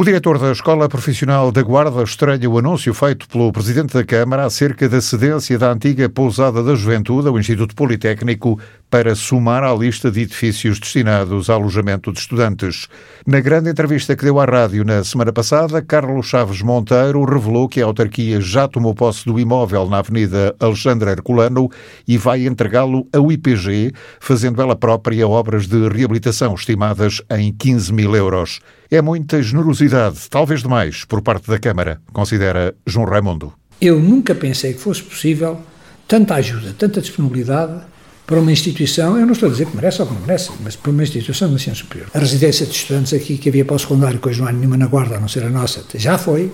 O diretor da Escola Profissional da Guarda estranha o anúncio feito pelo Presidente da Câmara acerca da cedência da antiga Pousada da Juventude ao Instituto Politécnico para somar à lista de edifícios destinados a alojamento de estudantes. Na grande entrevista que deu à rádio na semana passada, Carlos Chaves Monteiro revelou que a autarquia já tomou posse do imóvel na Avenida Alexandre Herculano e vai entregá-lo ao IPG, fazendo ela própria obras de reabilitação estimadas em 15 mil euros. É muita generosidade, talvez demais, por parte da Câmara, considera João Raimundo. Eu nunca pensei que fosse possível tanta ajuda, tanta disponibilidade para uma instituição, eu não estou a dizer que merece ou que não merece, mas para uma instituição de ensino superior. A residência de estudantes aqui que havia para o secundário, que hoje não há nenhuma na guarda, a não ser a nossa, já foi.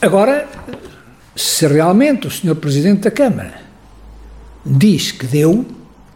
Agora, se realmente o Sr. Presidente da Câmara diz que deu,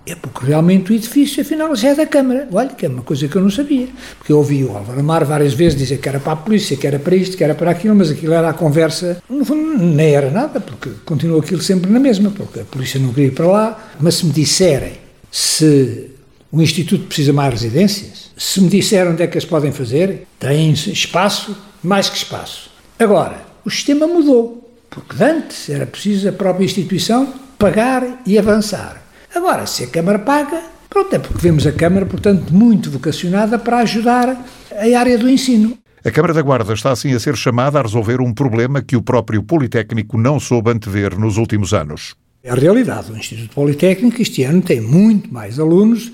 é porque realmente o edifício, afinal, já é da Câmara. Olha, que é uma coisa que eu não sabia. Porque eu ouvi o Álvaro Amar várias vezes dizer que era para a polícia, que era para isto, que era para aquilo, mas aquilo era a conversa. No fundo, nem era nada, porque continua aquilo sempre na mesma, porque a polícia não queria ir para lá. Mas se me disserem se o Instituto precisa mais residências, se me disserem onde é que as podem fazer, têm espaço, mais que espaço. Agora, o sistema mudou, porque antes era preciso a própria instituição pagar e avançar. Agora, se a Câmara paga, pronto, é porque vemos a Câmara, portanto, muito vocacionada para ajudar a área do ensino. A Câmara da Guarda está assim a ser chamada a resolver um problema que o próprio Politécnico não soube antever nos últimos anos. É a realidade. O Instituto Politécnico este ano tem muito mais alunos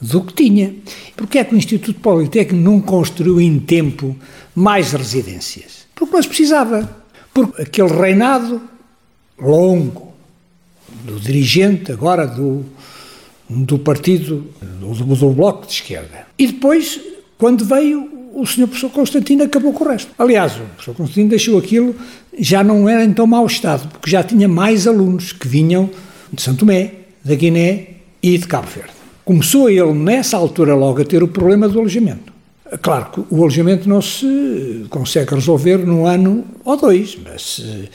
do que tinha. Porquê é que o Instituto Politécnico não construiu em tempo mais residências? Porque nós precisava. Porque aquele reinado longo do dirigente agora do, do partido, do, do Bloco de Esquerda. E depois, quando veio, o senhor professor Constantino acabou com o resto. Aliás, o professor Constantino deixou aquilo, já não era em tão mau estado, porque já tinha mais alunos que vinham de Santo Tomé, da Guiné e de Cabo Verde. Começou ele, nessa altura, logo a ter o problema do alojamento. Claro que o alojamento não se consegue resolver num ano ou dois, mas eh,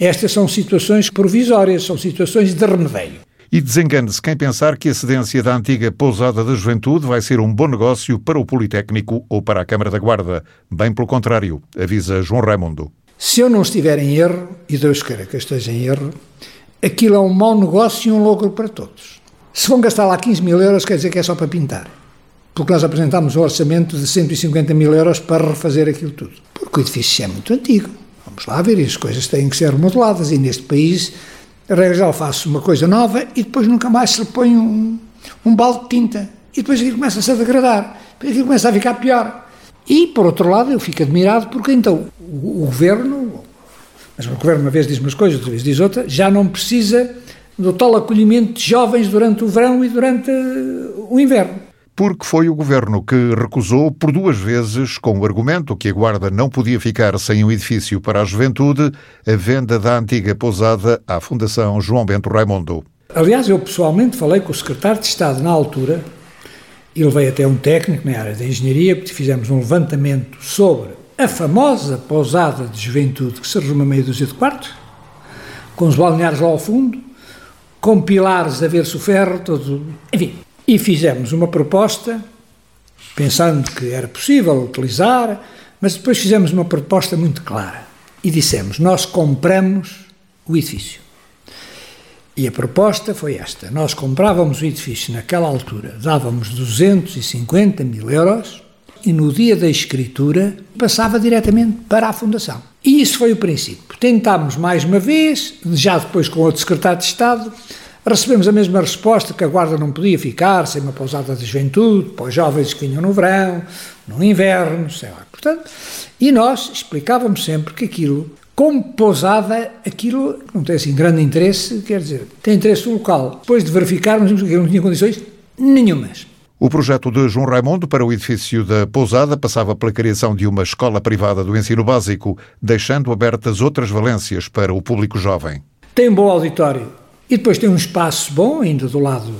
estas são situações provisórias, são situações de remedio. E desengane-se quem pensar que a cedência da antiga pousada da juventude vai ser um bom negócio para o Politécnico ou para a Câmara da Guarda. Bem pelo contrário, avisa João Raimundo. Se eu não estiver em erro, e Deus queira que eu esteja em erro, aquilo é um mau negócio e um lucro para todos. Se vão gastar lá 15 mil euros, quer dizer que é só para pintar porque nós apresentámos um orçamento de 150 mil euros para refazer aquilo tudo. Porque o edifício é muito antigo. Vamos lá ver, as coisas têm que ser remodeladas, e neste país, a regra geral, faz uma coisa nova e depois nunca mais se põe um, um balde de tinta. E depois aquilo começa-se a degradar, aquilo começa a ficar pior. E, por outro lado, eu fico admirado porque então o, o governo, mas o governo uma vez diz umas coisas, outra vez diz outra, já não precisa do tal acolhimento de jovens durante o verão e durante o inverno porque foi o governo que recusou por duas vezes, com o argumento que a Guarda não podia ficar sem um edifício para a juventude, a venda da antiga pousada à Fundação João Bento Raimundo. Aliás, eu pessoalmente falei com o secretário de Estado na altura, ele veio até um técnico na área da engenharia, porque fizemos um levantamento sobre a famosa pousada de juventude que se resume a meia dúzia de quartos, com os balneários lá ao fundo, com pilares a ver-se o ferro, todo, enfim, e fizemos uma proposta, pensando que era possível utilizar, mas depois fizemos uma proposta muito clara e dissemos: Nós compramos o edifício. E a proposta foi esta: nós comprávamos o edifício naquela altura, dávamos 250 mil euros e no dia da escritura passava diretamente para a Fundação. E isso foi o princípio. Tentámos mais uma vez, já depois com outro secretário de Estado, Recebemos a mesma resposta que a guarda não podia ficar sem uma pousada de juventude, para os jovens que vinham no verão, no inverno, sei lá. Portanto, e nós explicávamos sempre que aquilo, como pousada, aquilo não tem assim grande interesse, quer dizer, tem interesse local. Depois de verificarmos que aquilo não tinha condições nenhumas. O projeto de João Raimundo para o edifício da Pousada passava pela criação de uma escola privada do ensino básico, deixando abertas outras valências para o público jovem. Tem um bom auditório, e depois tem um espaço bom, ainda do lado,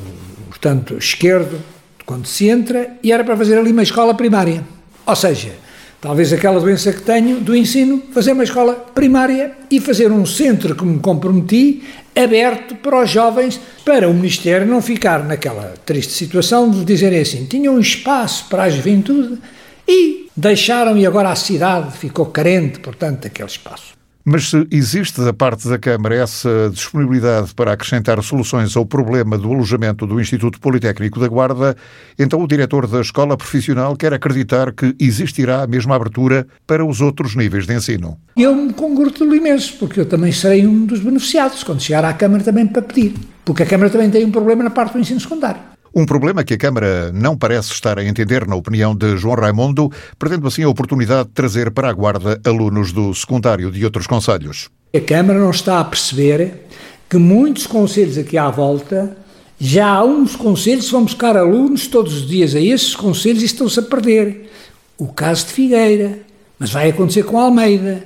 portanto, esquerdo, quando se entra, e era para fazer ali uma escola primária. Ou seja, talvez aquela doença que tenho do ensino, fazer uma escola primária e fazer um centro que me comprometi, aberto para os jovens, para o Ministério não ficar naquela triste situação de dizerem assim: tinha um espaço para a juventude e deixaram e agora a cidade ficou carente, portanto, daquele espaço. Mas se existe da parte da Câmara essa disponibilidade para acrescentar soluções ao problema do alojamento do Instituto Politécnico da Guarda, então o diretor da Escola Profissional quer acreditar que existirá a mesma abertura para os outros níveis de ensino. Eu me congratulo imenso, porque eu também serei um dos beneficiados quando chegar à Câmara também para pedir. Porque a Câmara também tem um problema na parte do ensino secundário. Um problema que a Câmara não parece estar a entender, na opinião de João Raimundo, perdendo assim a oportunidade de trazer para a Guarda alunos do secundário de outros conselhos. A Câmara não está a perceber que muitos conselhos aqui à volta, já há uns conselhos que vão buscar alunos todos os dias a esses conselhos e estão-se a perder. O caso de Figueira, mas vai acontecer com Almeida.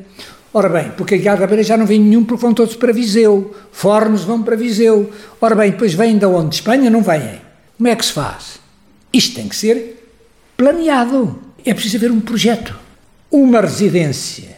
Ora bem, porque aqui à Gabeira já não vem nenhum porque vão todos para Viseu. Fornos vão para Viseu. Ora bem, depois vêm de onde? De Espanha? Não vêm. Como é que se faz? Isto tem que ser planeado. É preciso haver um projeto. Uma residência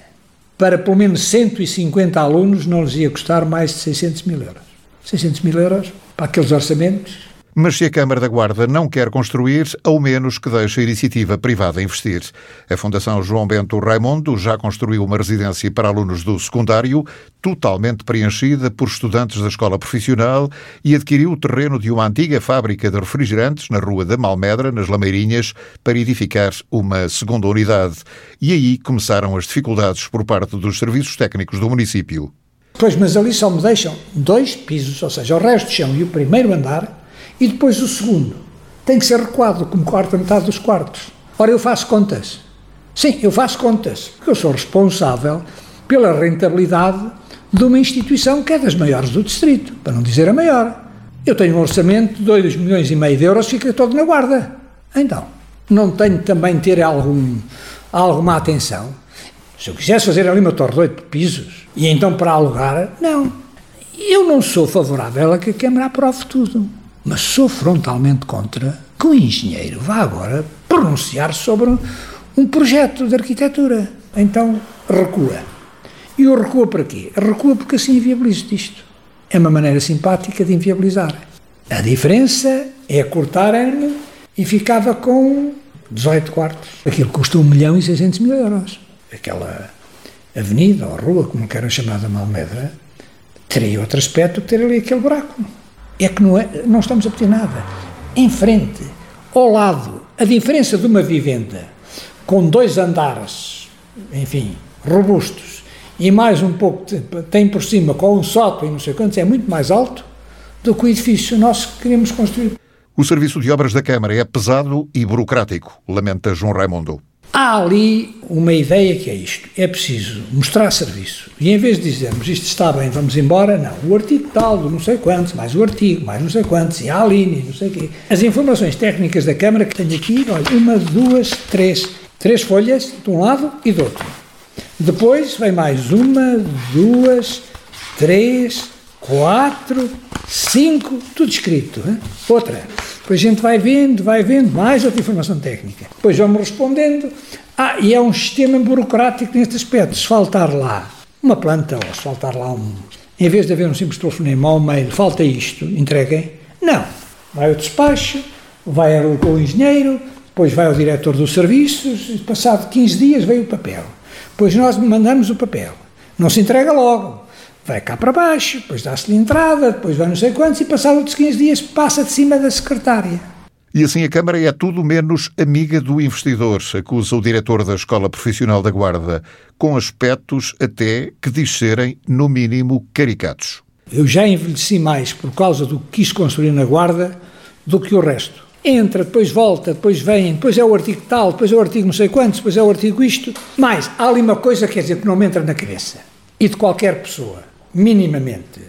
para pelo menos 150 alunos não lhes ia custar mais de 600 mil euros. 600 mil euros para aqueles orçamentos mas se a Câmara da Guarda não quer construir, ao menos que deixe a iniciativa privada investir. A Fundação João Bento Raimundo já construiu uma residência para alunos do secundário, totalmente preenchida por estudantes da escola profissional e adquiriu o terreno de uma antiga fábrica de refrigerantes na Rua da Malmedra, nas Lameirinhas, para edificar uma segunda unidade. E aí começaram as dificuldades por parte dos serviços técnicos do município. Pois, mas ali só me deixam dois pisos, ou seja, o resto do chão e o primeiro andar e depois o segundo tem que ser recuado, como quarta metade dos quartos. Ora, eu faço contas. Sim, eu faço contas, porque eu sou responsável pela rentabilidade de uma instituição que é das maiores do distrito, para não dizer a maior. Eu tenho um orçamento de 2 milhões e meio de euros, fica todo na guarda. Então, não tenho também de ter algum, alguma atenção. Se eu quisesse fazer ali uma torre de oito pisos, e então para alugar, não. Eu não sou favorável a que a Câmara aprove tudo mas sou frontalmente contra que o engenheiro vá agora pronunciar sobre um projeto de arquitetura. Então recua. E o recua para quê? Recua porque assim inviabiliza isto. É uma maneira simpática de inviabilizar. A diferença é cortarem e ficava com 18 quartos. Aquilo custa 1 milhão e 600 mil euros. Aquela avenida ou rua, como queiram chamar da Malmedra, teria outro aspecto que ter ali aquele buraco é que não, é, não estamos a pedir nada. Em frente, ao lado, a diferença de uma vivenda com dois andares, enfim, robustos, e mais um pouco, tem por cima com um sótão e não sei quantos, é muito mais alto do que o edifício nosso que queremos construir. O serviço de obras da Câmara é pesado e burocrático, lamenta João Raimundo. Há ali uma ideia que é isto: é preciso mostrar serviço. E em vez de dizermos isto está bem, vamos embora, não. O artigo tal, do não sei quantos, mais o artigo, mais não sei quantos, e a linha, não sei o quê. As informações técnicas da Câmara que tenho aqui, olha, uma, duas, três. Três folhas, de um lado e do outro. Depois vem mais uma, duas, três, quatro, cinco, tudo escrito. Hein? Outra. Depois a gente vai vendo, vai vendo, mais outra informação técnica. Depois vamos respondendo. Ah, e é um sistema burocrático neste aspecto. Se faltar lá uma planta, ou se faltar lá um. Em vez de haver um simples telefonema ou um mail, falta isto, entreguem. Não. Vai ao despacho, vai ao engenheiro, depois vai ao diretor dos serviços, e passado 15 dias veio o papel. Depois nós mandamos o papel. Não se entrega logo vai cá para baixo, depois dá-se-lhe entrada, depois vai não sei quantos, e passado outros 15 dias passa de cima da secretária. E assim a Câmara é tudo menos amiga do investidor, acusa o diretor da Escola Profissional da Guarda, com aspectos até que diz serem, no mínimo, caricatos. Eu já envelheci mais por causa do que quis construir na Guarda do que o resto. Entra, depois volta, depois vem, depois é o artigo tal, depois é o artigo não sei quantos, depois é o artigo isto. Mas há ali uma coisa, quer dizer, que não me entra na cabeça. E de qualquer pessoa minimamente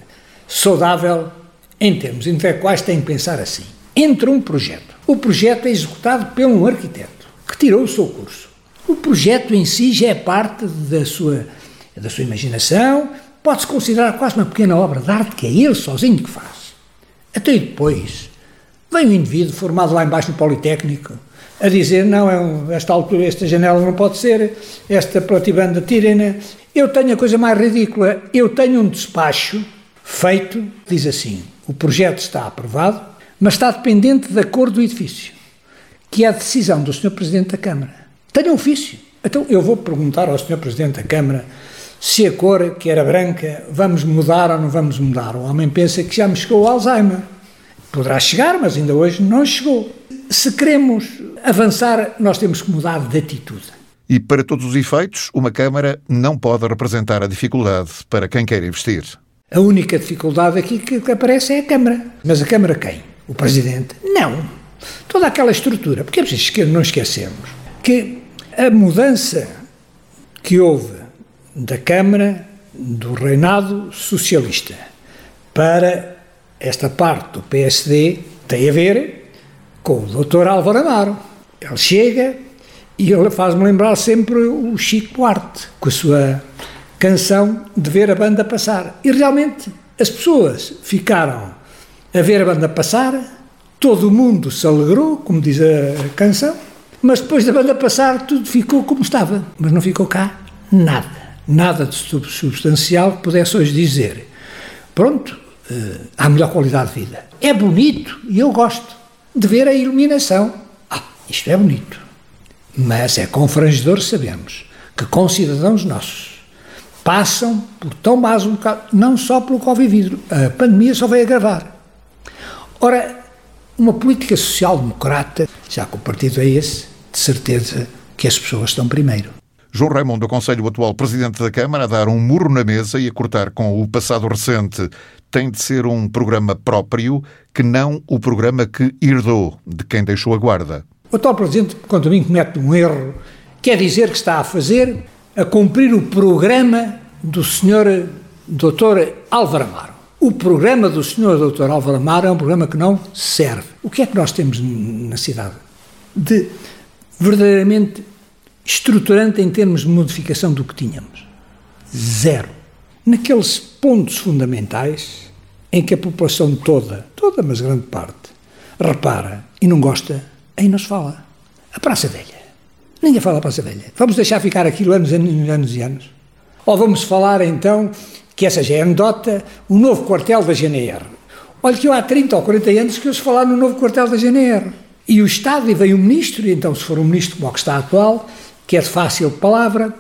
saudável em termos intelectuais tem que pensar assim. Entre um projeto. O projeto é executado por um arquiteto que tirou o seu curso. O projeto em si já é parte da sua, da sua imaginação, pode-se considerar quase uma pequena obra de arte que é ele sozinho que faz. Até depois vem um indivíduo formado lá embaixo no Politécnico a dizer, não, é um, esta altura, esta janela não pode ser, esta platibanda tirem eu tenho a coisa mais ridícula. Eu tenho um despacho feito, diz assim: o projeto está aprovado, mas está dependente da cor do edifício, que é a decisão do Sr. Presidente da Câmara. Tenha ofício. Então eu vou perguntar ao Sr. Presidente da Câmara se a cor, que era branca, vamos mudar ou não vamos mudar. O homem pensa que já me chegou o Alzheimer. Poderá chegar, mas ainda hoje não chegou. Se queremos avançar, nós temos que mudar de atitude. E para todos os efeitos, uma Câmara não pode representar a dificuldade para quem quer investir. A única dificuldade aqui que aparece é a Câmara. Mas a Câmara quem? O Presidente? Não. Toda aquela estrutura. Porque é preciso não esquecermos que a mudança que houve da Câmara do reinado socialista para esta parte do PSD tem a ver com o Dr. Álvaro Amaro. Ele chega e ele faz-me lembrar sempre o Chico Buarque, com a sua canção de ver a banda passar. E realmente as pessoas ficaram a ver a banda passar, todo o mundo se alegrou, como diz a canção, mas depois da banda passar tudo ficou como estava, mas não ficou cá nada. Nada de substancial que pudesse hoje dizer. Pronto, uh, há melhor qualidade de vida. É bonito e eu gosto de ver a iluminação. Isto é bonito. Mas é confrangedor, sabemos, que com cidadãos nossos passam por tão mais um bocado, não só pelo Covid, a pandemia só veio agravar. Ora, uma política social-democrata, já que o partido é esse, de certeza que as pessoas estão primeiro. João Raimundo aconselha o atual Presidente da Câmara a dar um murro na mesa e a cortar com o passado recente. Tem de ser um programa próprio, que não o programa que herdou de quem deixou a guarda. O atual Presidente, quanto a mim, comete um erro. Quer dizer que está a fazer a cumprir o programa do Sr. Dr. Álvaro Amaro. O programa do Sr. Dr. Álvaro Amaro é um programa que não serve. O que é que nós temos na cidade? De verdadeiramente estruturante em termos de modificação do que tínhamos. Zero. Naqueles pontos fundamentais em que a população toda, toda, mas grande parte, repara e não gosta, aí nos fala. A Praça Velha. Ninguém fala a Praça Velha. Vamos deixar ficar aquilo anos, anos, anos e anos? Ou vamos falar então, que essa já é anedota, o novo quartel da GNR. Olha que eu há 30 ou 40 anos que eu se falar no novo quartel da GNR. E o Estado, e veio o Ministro, e então se for um Ministro como o que está atual, que é de fácil palavra,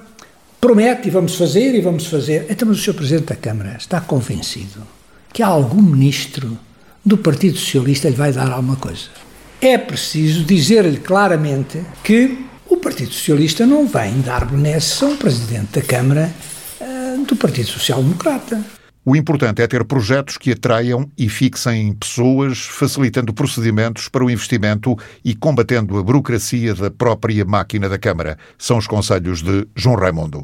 promete e vamos fazer e vamos fazer. Então, mas o Sr. Presidente da Câmara está convencido que há algum Ministro do Partido Socialista lhe vai dar alguma coisa. É preciso dizer-lhe claramente que o Partido Socialista não vem dar benesses a um Presidente da Câmara uh, do Partido Social Democrata. O importante é ter projetos que atraiam e fixem pessoas, facilitando procedimentos para o investimento e combatendo a burocracia da própria máquina da Câmara. São os conselhos de João Raimundo.